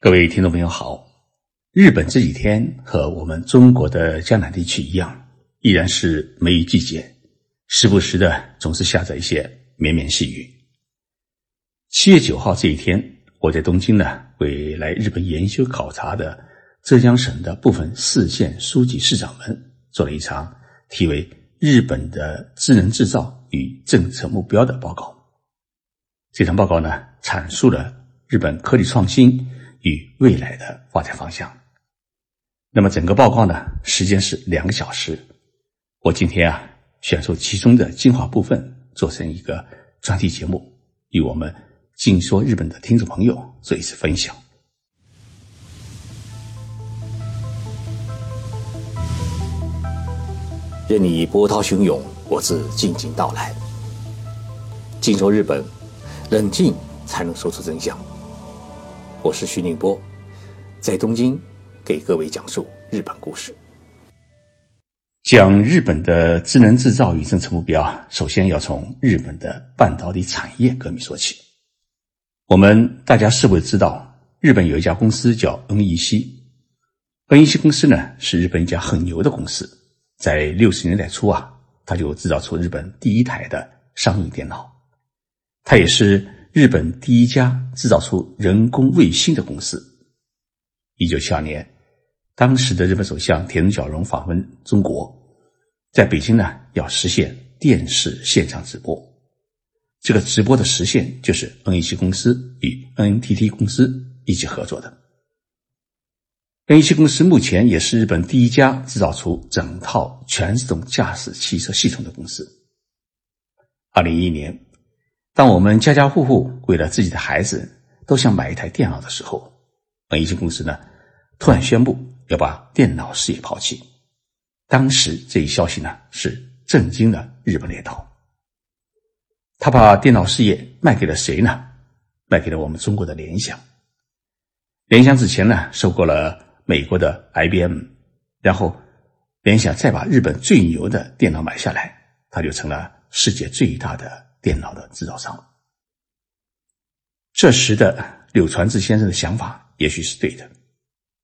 各位听众朋友好，日本这几天和我们中国的江南地区一样，依然是梅雨季节，时不时的总是下着一些绵绵细雨。七月九号这一天，我在东京呢，为来日本研修考察的浙江省的部分市县书记市长们做了一场题为《日本的智能制造与政策目标》的报告。这场报告呢，阐述了日本科技创新。与未来的发展方向。那么整个报告呢，时间是两个小时。我今天啊，选出其中的精华部分，做成一个专题节目，与我们静说日本的听众朋友做一次分享。任你波涛汹涌，我自静静到来。静说日本，冷静才能说出真相。我是徐宁波，在东京给各位讲述日本故事。讲日本的智能制造与政策目标啊，首先要从日本的半导体产业革命说起。我们大家是否知道，日本有一家公司叫 NEC？NEC 公司呢是日本一家很牛的公司，在六十年代初啊，它就制造出日本第一台的商用电脑，它也是。日本第一家制造出人工卫星的公司。一九七二年，当时的日本首相田中角荣访问中国，在北京呢要实现电视现场直播。这个直播的实现就是 NEC 公司与 NTT 公司一起合作的。NEC 公司目前也是日本第一家制造出整套全自动驾驶汽车系统的公司。二零一一年。当我们家家户户为了自己的孩子都想买一台电脑的时候，文艺公司呢突然宣布要把电脑事业抛弃。当时这一消息呢是震惊了日本列岛。他把电脑事业卖给了谁呢？卖给了我们中国的联想。联想之前呢收购了美国的 IBM，然后联想再把日本最牛的电脑买下来，他就成了世界最大的。电脑的制造商，这时的柳传志先生的想法也许是对的，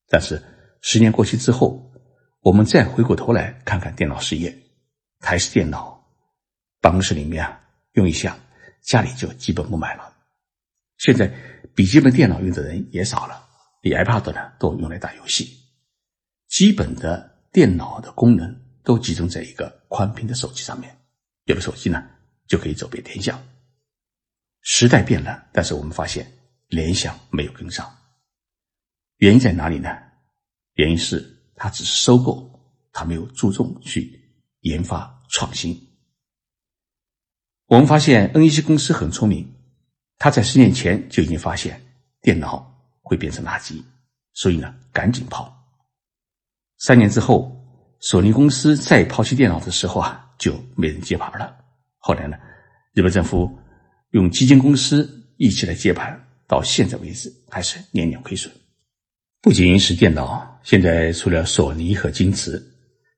但是十年过去之后，我们再回过头来看看电脑事业，台式电脑办公室里面啊用一下，家里就基本不买了。现在笔记本电脑用的人也少了，你 iPad 呢都用来打游戏，基本的电脑的功能都集中在一个宽屏的手机上面，有的手机呢。就可以走遍天下。时代变了，但是我们发现联想没有跟上。原因在哪里呢？原因是它只是收购，它没有注重去研发创新。我们发现 NEC 公司很聪明，他在十年前就已经发现电脑会变成垃圾，所以呢，赶紧抛。三年之后，索尼公司再抛弃电脑的时候啊，就没人接盘了。后来呢，日本政府用基金公司一起来接盘，到现在为止还是年年亏损。不仅是电脑，现在除了索尼和京瓷，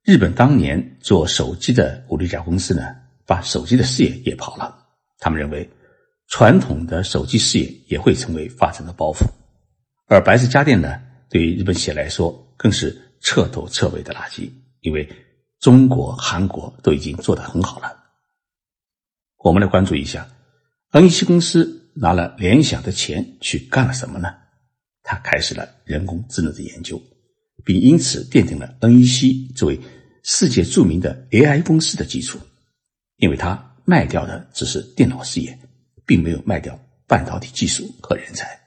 日本当年做手机的五六家公司呢，把手机的事业也跑了。他们认为，传统的手机事业也会成为发展的包袱。而白色家电呢，对于日本企业来说，更是彻头彻尾的垃圾，因为中国、韩国都已经做得很好了。我们来关注一下，NEC 公司拿了联想的钱去干了什么呢？他开始了人工智能的研究，并因此奠定了 NEC 作为世界著名的 AI 公司的基础。因为他卖掉的只是电脑事业，并没有卖掉半导体技术和人才。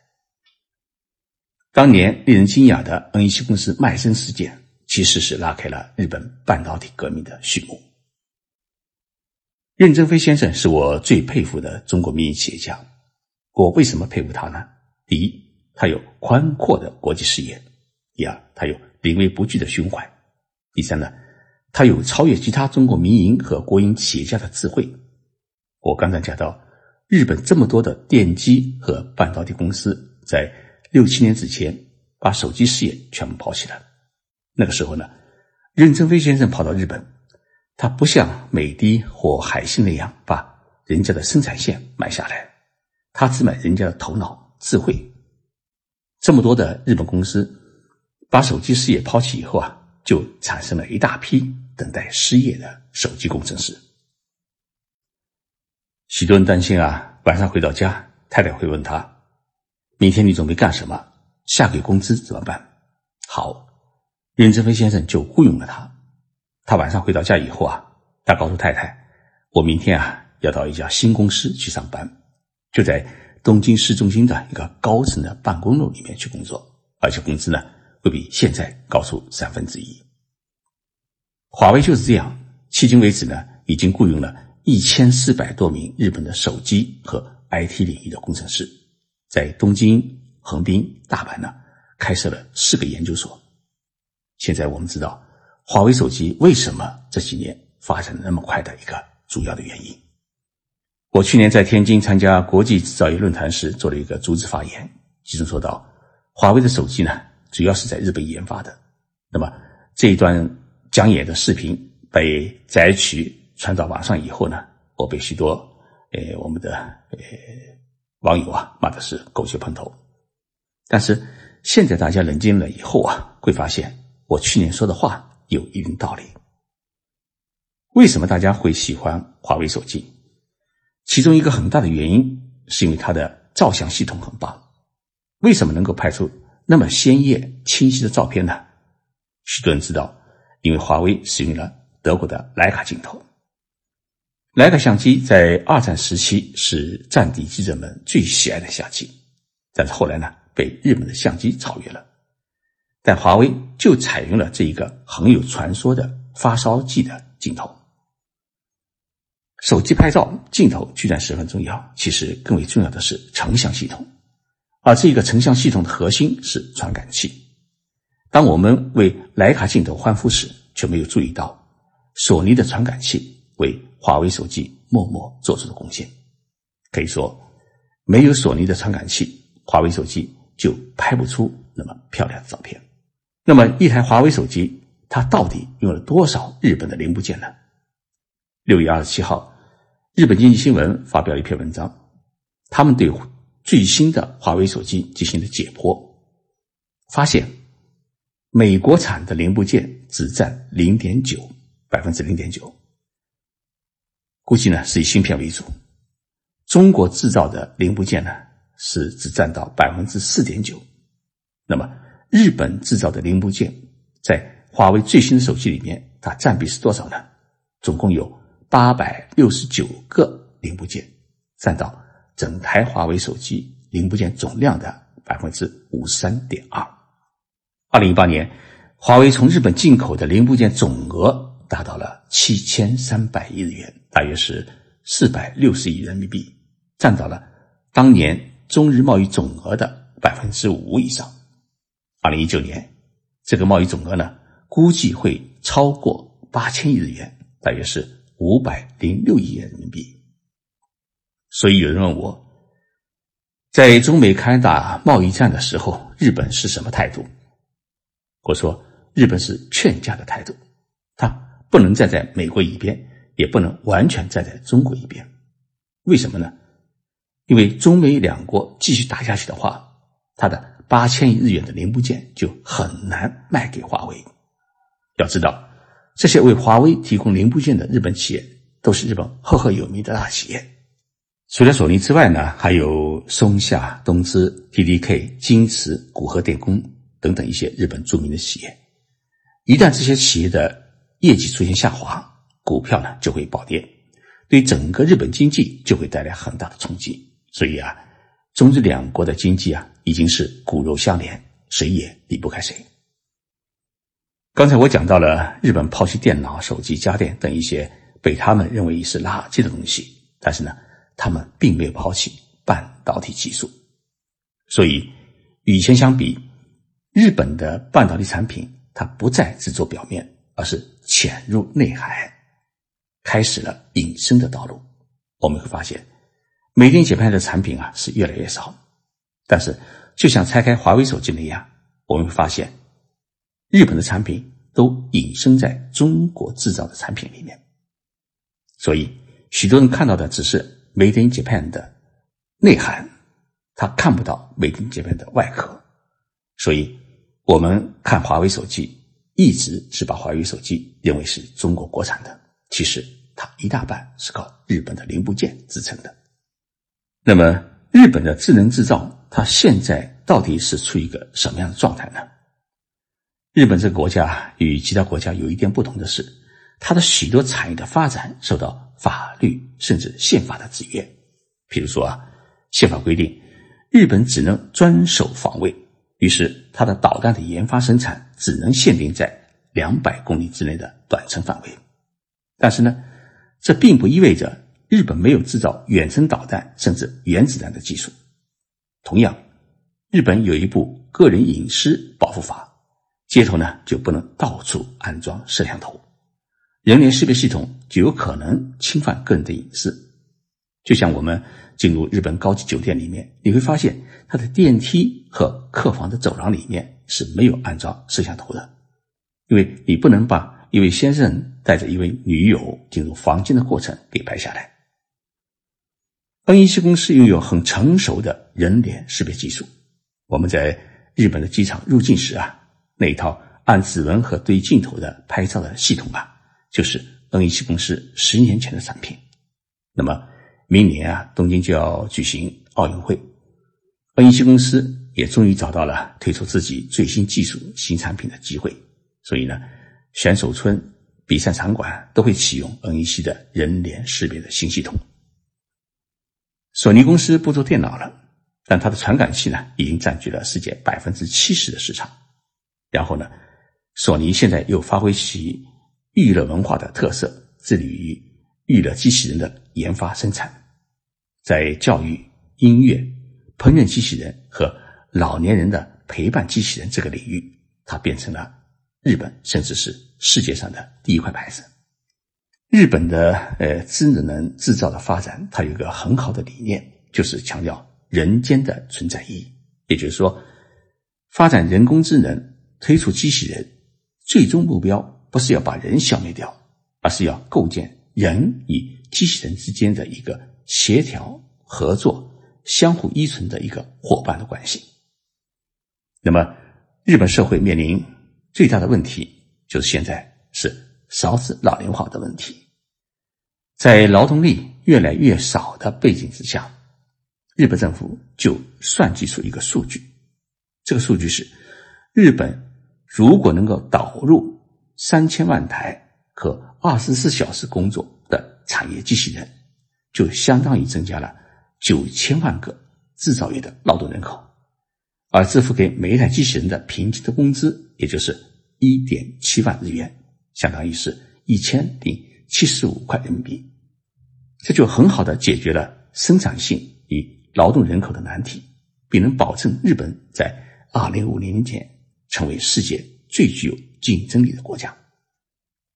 当年令人惊讶的 NEC 公司卖身事件，其实是拉开了日本半导体革命的序幕。任正非先生是我最佩服的中国民营企业家。我为什么佩服他呢？第一，他有宽阔的国际视野；第二，他有临危不惧的胸怀；第三呢，他有超越其他中国民营和国营企业家的智慧。我刚才讲到，日本这么多的电机和半导体公司在六七年之前把手机事业全部抛弃了。那个时候呢，任正非先生跑到日本。他不像美的或海信那样把人家的生产线买下来，他只买人家的头脑、智慧。这么多的日本公司把手机事业抛弃以后啊，就产生了一大批等待失业的手机工程师。许多人担心啊，晚上回到家，太太会问他：“明天你准备干什么？下个月工资怎么办？”好，任正非先生就雇佣了他。他晚上回到家以后啊，他告诉太太：“我明天啊要到一家新公司去上班，就在东京市中心的一个高层的办公楼里面去工作，而且工资呢会比现在高出三分之一。”华为就是这样，迄今为止呢已经雇佣了一千四百多名日本的手机和 IT 领域的工程师，在东京、横滨、大阪呢。开设了四个研究所。现在我们知道，华为手机为什么这几年发展那么快的一个主要的原因。我去年在天津参加国际制造业论坛时，做了一个主旨发言，其中说到，华为的手机呢，主要是在日本研发的。那么这一段讲演的视频被摘取传到网上以后呢，我被许多呃我们的呃网友啊骂的是狗血喷头，但是。现在大家冷静了以后啊，会发现我去年说的话有一定道理。为什么大家会喜欢华为手机？其中一个很大的原因是因为它的照相系统很棒。为什么能够拍出那么鲜艳清晰的照片呢？许多人知道，因为华为使用了德国的徕卡镜头。徕卡相机在二战时期是战地记者们最喜爱的相机，但是后来呢？被日本的相机超越了，但华为就采用了这一个很有传说的发烧计的镜头。手机拍照镜头居然十分重要，其实更为重要的是成像系统，而这一个成像系统的核心是传感器。当我们为徕卡镜头欢呼时，却没有注意到索尼的传感器为华为手机默默做出的贡献。可以说，没有索尼的传感器，华为手机。就拍不出那么漂亮的照片。那么一台华为手机，它到底用了多少日本的零部件呢？六月二十七号，日本经济新闻发表了一篇文章，他们对最新的华为手机进行了解剖，发现美国产的零部件只占零点九百分之零点九，估计呢是以芯片为主，中国制造的零部件呢？是只占到百分之四点九，那么日本制造的零部件在华为最新的手机里面，它占比是多少呢？总共有八百六十九个零部件，占到整台华为手机零部件总量的百分之五十三点二。二零一八年，华为从日本进口的零部件总额达到了七千三百亿日元，大约是四百六十亿人民币，占到了当年。中日贸易总额的百分之五以上，二零一九年这个贸易总额呢，估计会超过八千亿日元，大约是五百零六亿元人民币。所以有人问我，在中美开打贸易战的时候，日本是什么态度？我说，日本是劝架的态度，他不能站在美国一边，也不能完全站在中国一边。为什么呢？因为中美两国继续打下去的话，它的八千亿日元的零部件就很难卖给华为。要知道，这些为华为提供零部件的日本企业都是日本赫赫有名的大企业。除了索尼之外呢，还有松下、东芝、TDK、京瓷、古河电工等等一些日本著名的企业。一旦这些企业的业绩出现下滑，股票呢就会暴跌，对整个日本经济就会带来很大的冲击。所以啊，中日两国的经济啊，已经是骨肉相连，谁也离不开谁。刚才我讲到了日本抛弃电脑、手机、家电等一些被他们认为是垃圾的东西，但是呢，他们并没有抛弃半导体技术。所以，与以前相比，日本的半导体产品它不再只做表面，而是潜入内海，开始了隐身的道路。我们会发现。美电解派的产品啊是越来越少，但是就像拆开华为手机那样，我们会发现，日本的产品都隐身在中国制造的产品里面。所以，许多人看到的只是 made in Japan 的内涵，他看不到美电解拍的外壳。所以，我们看华为手机，一直是把华为手机认为是中国国产的，其实它一大半是靠日本的零部件支撑的。那么，日本的智能制造，他现在到底是处于一个什么样的状态呢？日本这个国家与其他国家有一点不同的是，它的许多产业的发展受到法律甚至宪法的制约。比如说啊，宪法规定，日本只能专守防卫，于是它的导弹的研发生产只能限定在两百公里之内的短程范围。但是呢，这并不意味着日本没有制造远程导弹甚至原子弹的技术。同样，日本有一部个人隐私保护法。街头呢就不能到处安装摄像头，人脸识别系统就有可能侵犯个人的隐私。就像我们进入日本高级酒店里面，你会发现它的电梯和客房的走廊里面是没有安装摄像头的，因为你不能把一位先生带着一位女友进入房间的过程给拍下来。N 一七公司拥有很成熟的人脸识别技术，我们在日本的机场入境时啊。那一套按指纹和对镜头的拍照的系统啊，就是 N 一七公司十年前的产品。那么明年啊，东京就要举行奥运会，N 一七公司也终于找到了推出自己最新技术新产品的机会。所以呢，选手村、比赛场馆都会启用 N 一七的人脸识别的新系统。索尼公司不做电脑了，但它的传感器呢，已经占据了世界百分之七十的市场。然后呢，索尼现在又发挥其娱乐文化的特色，致力于娱乐机器人的研发生产，在教育、音乐、烹饪机器人和老年人的陪伴机器人这个领域，它变成了日本甚至是世界上的第一块牌子。日本的呃智能制造的发展，它有一个很好的理念，就是强调人间的存在意义，也就是说，发展人工智能。推出机器人，最终目标不是要把人消灭掉，而是要构建人与机器人之间的一个协调、合作、相互依存的一个伙伴的关系。那么，日本社会面临最大的问题，就是现在是少子老龄化的问题。在劳动力越来越少的背景之下，日本政府就算计出一个数据，这个数据是日本。如果能够导入三千万台可二十四小时工作的产业机器人，就相当于增加了九千万个制造业的劳动人口，而支付给每一台机器人的平均的工资，也就是一点七万日元，相当于是一千零七十五块人民币，这就很好的解决了生产性与劳动人口的难题，并能保证日本在二零五零年前。成为世界最具有竞争力的国家。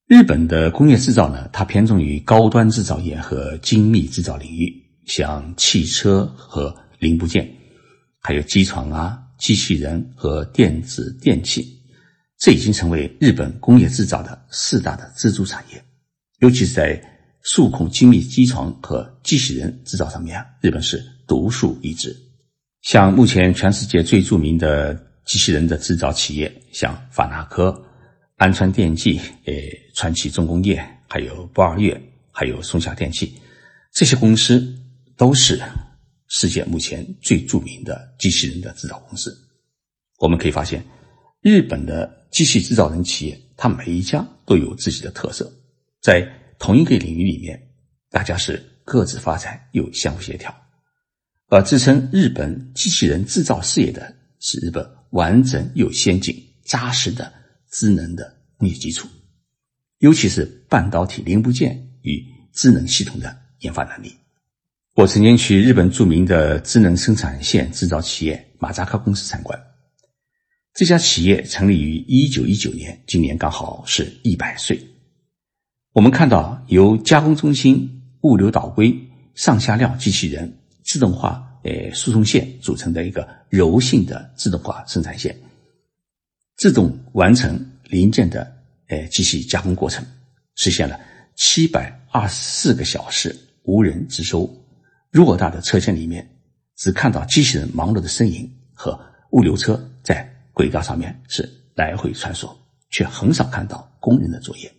日本的工业制造呢，它偏重于高端制造业和精密制造领域，像汽车和零部件，还有机床啊、机器人和电子电器，这已经成为日本工业制造的四大的支柱产业。尤其是在数控精密机床和机器人制造上面啊，日本是独树一帜。像目前全世界最著名的。机器人的制造企业，像法纳科、安川电机、呃传奇重工业，还有博二月，还有松下电器，这些公司都是世界目前最著名的机器人的制造公司。我们可以发现，日本的机器制造人企业，它每一家都有自己的特色，在同一个领域里面，大家是各自发展又相互协调，而支撑日本机器人制造事业的是日本。完整又先进、扎实的智能的工业基础，尤其是半导体零部件与智能系统的研发能力。我曾经去日本著名的智能生产线制造企业马扎克公司参观。这家企业成立于一九一九年，今年刚好是一百岁。我们看到由加工中心、物流导归、上下料机器人、自动化。呃，输送线组成的一个柔性的自动化生产线，自动完成零件的呃机器加工过程，实现了七百二十四个小时无人值收。偌大的车间里面，只看到机器人忙碌的身影和物流车在轨道上面是来回穿梭，却很少看到工人的作业。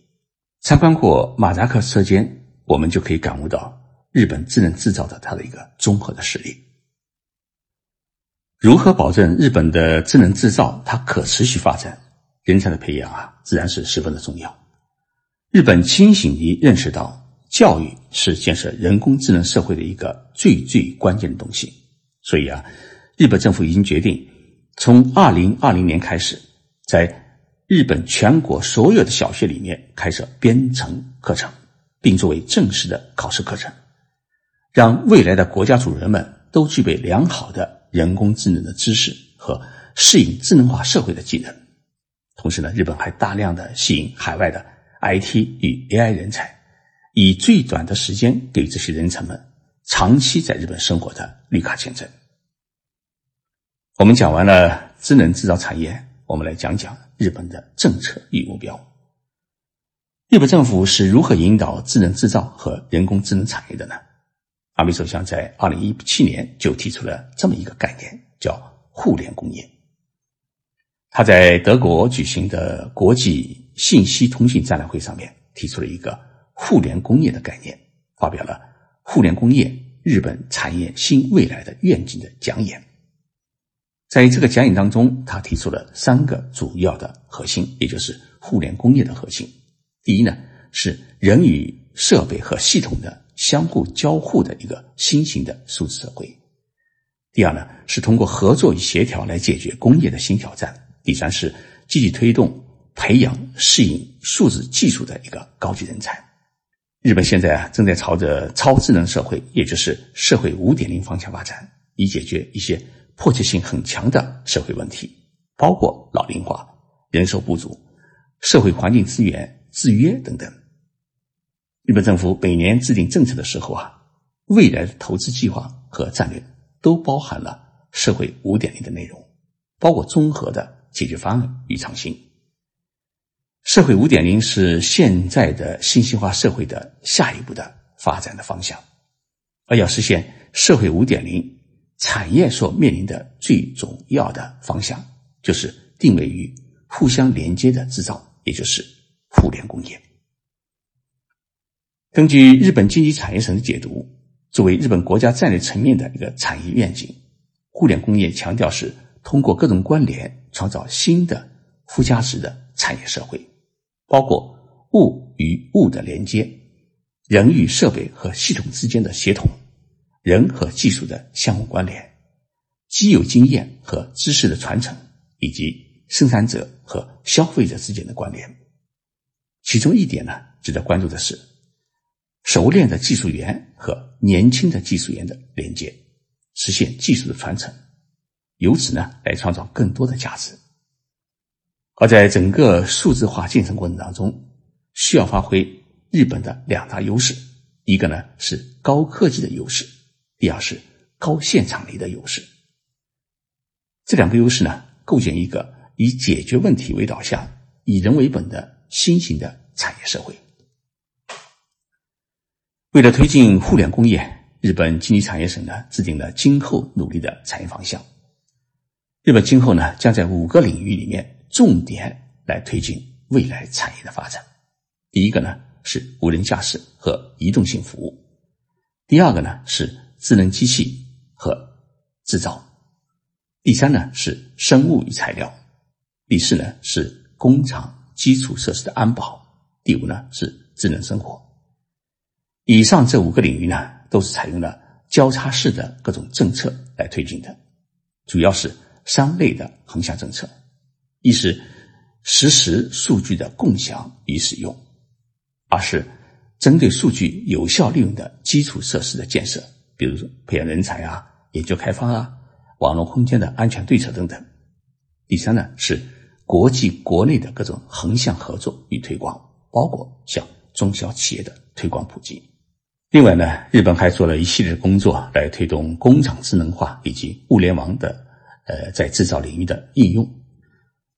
参观过马扎克车间，我们就可以感悟到日本智能制造的它的一个综合的实力。如何保证日本的智能制造它可持续发展？人才的培养啊，自然是十分的重要。日本清醒地认识到，教育是建设人工智能社会的一个最最关键的东西。所以啊，日本政府已经决定，从二零二零年开始，在日本全国所有的小学里面开设编程课程，并作为正式的考试课程，让未来的国家主人们都具备良好的人工智能的知识和适应智能化社会的技能。同时呢，日本还大量的吸引海外的 IT 与 AI 人才，以最短的时间给这些人才们长期在日本生活的绿卡签证。我们讲完了智能制造产业，我们来讲讲日本的政策与目标。日本政府是如何引导智能制造和人工智能产业的呢？安倍首相在二零一七年就提出了这么一个概念，叫“互联工业”。他在德国举行的国际信息通信展览会上面提出了一个互联工业的概念，发表了“互联工业日本产业新未来的愿景”的讲演。在这个讲演当中，他提出了三个主要的核心，也就是互联工业的核心。第一呢，是人与设备和系统的相互交互的一个新型的数字社会；第二呢，是通过合作与协调来解决工业的新挑战。第三是积极推动培养适应数字技术的一个高级人才。日本现在啊正在朝着超智能社会，也就是社会五点零方向发展，以解决一些迫切性很强的社会问题，包括老龄化、人手不足、社会环境资源制约等等。日本政府每年制定政策的时候啊，未来的投资计划和战略都包含了社会五点零的内容，包括综合的。解决方案与创新。社会五点零是现在的信息化社会的下一步的发展的方向，而要实现社会五点零，产业所面临的最重要的方向就是定位于互相连接的制造，也就是互联工业。根据日本经济产业省的解读，作为日本国家战略层面的一个产业愿景，互联工业强调是。通过各种关联，创造新的附加值的产业社会，包括物与物的连接、人与设备和系统之间的协同、人和技术的相互关联、既有经验和知识的传承，以及生产者和消费者之间的关联。其中一点呢，值得关注的是，熟练的技术员和年轻的技术员的连接，实现技术的传承。由此呢，来创造更多的价值。而在整个数字化进程过程当中，需要发挥日本的两大优势：一个呢是高科技的优势，第二是高现场力的优势。这两个优势呢，构建一个以解决问题为导向、以人为本的新型的产业社会。为了推进互联工业，日本经济产业省呢制定了今后努力的产业方向。日本今后呢，将在五个领域里面重点来推进未来产业的发展。第一个呢是无人驾驶和移动性服务，第二个呢是智能机器和制造，第三呢是生物与材料，第四呢是工厂基础设施的安保，第五呢是智能生活。以上这五个领域呢，都是采用了交叉式的各种政策来推进的，主要是。三类的横向政策，一是实时数据的共享与使用，二是针对数据有效利用的基础设施的建设，比如说培养人才啊、研究开发啊、网络空间的安全对策等等。第三呢是国际国内的各种横向合作与推广，包括向中小企业的推广普及。另外呢，日本还做了一系列工作来推动工厂智能化以及物联网的。呃，在制造领域的应用，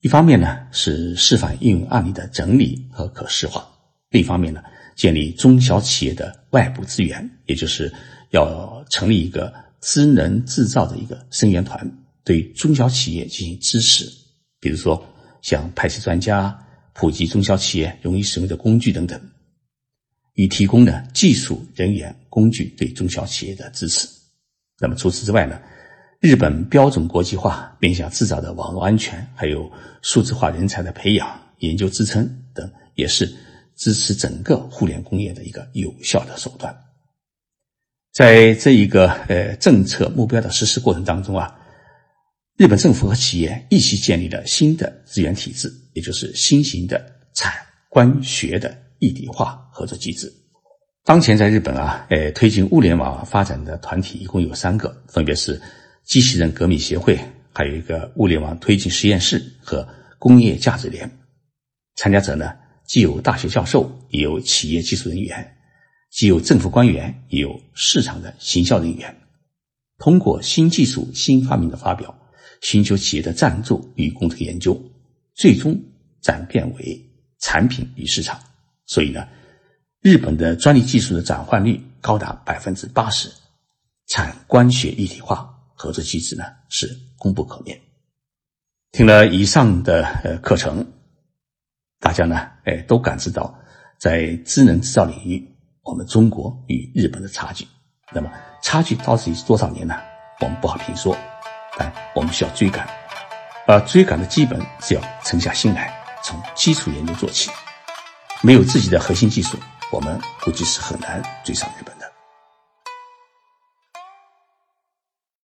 一方面呢是示范应用案例的整理和可视化，另一方面呢建立中小企业的外部资源，也就是要成立一个智能制造的一个生源团，对中小企业进行支持，比如说像派系专家、普及中小企业容易使用的工具等等，以提供呢技术人员、工具对中小企业的支持。那么除此之外呢，日本标准国际化、面向制造的网络安全，还有数字化人才的培养、研究支撑等，也是支持整个互联工业的一个有效的手段。在这一个呃政策目标的实施过程当中啊，日本政府和企业一起建立了新的资源体制，也就是新型的产官学的一体化合作机制。当前在日本啊，呃，推进物联网发展的团体一共有三个，分别是机器人革命协会，还有一个物联网推进实验室和工业价值联。参加者呢，既有大学教授，也有企业技术人员。既有政府官员，也有市场的行销人员，通过新技术、新发明的发表，寻求企业的赞助与共同研究，最终转变为产品与市场。所以呢，日本的专利技术的转换率高达百分之八十，产官学一体化合作机制呢是功不可没。听了以上的呃课程，大家呢哎都感知到，在智能制造领域。我们中国与日本的差距，那么差距到底是多少年呢？我们不好评说，但我们需要追赶，而追赶的基本是要沉下心来，从基础研究做起。没有自己的核心技术，我们估计是很难追上日本。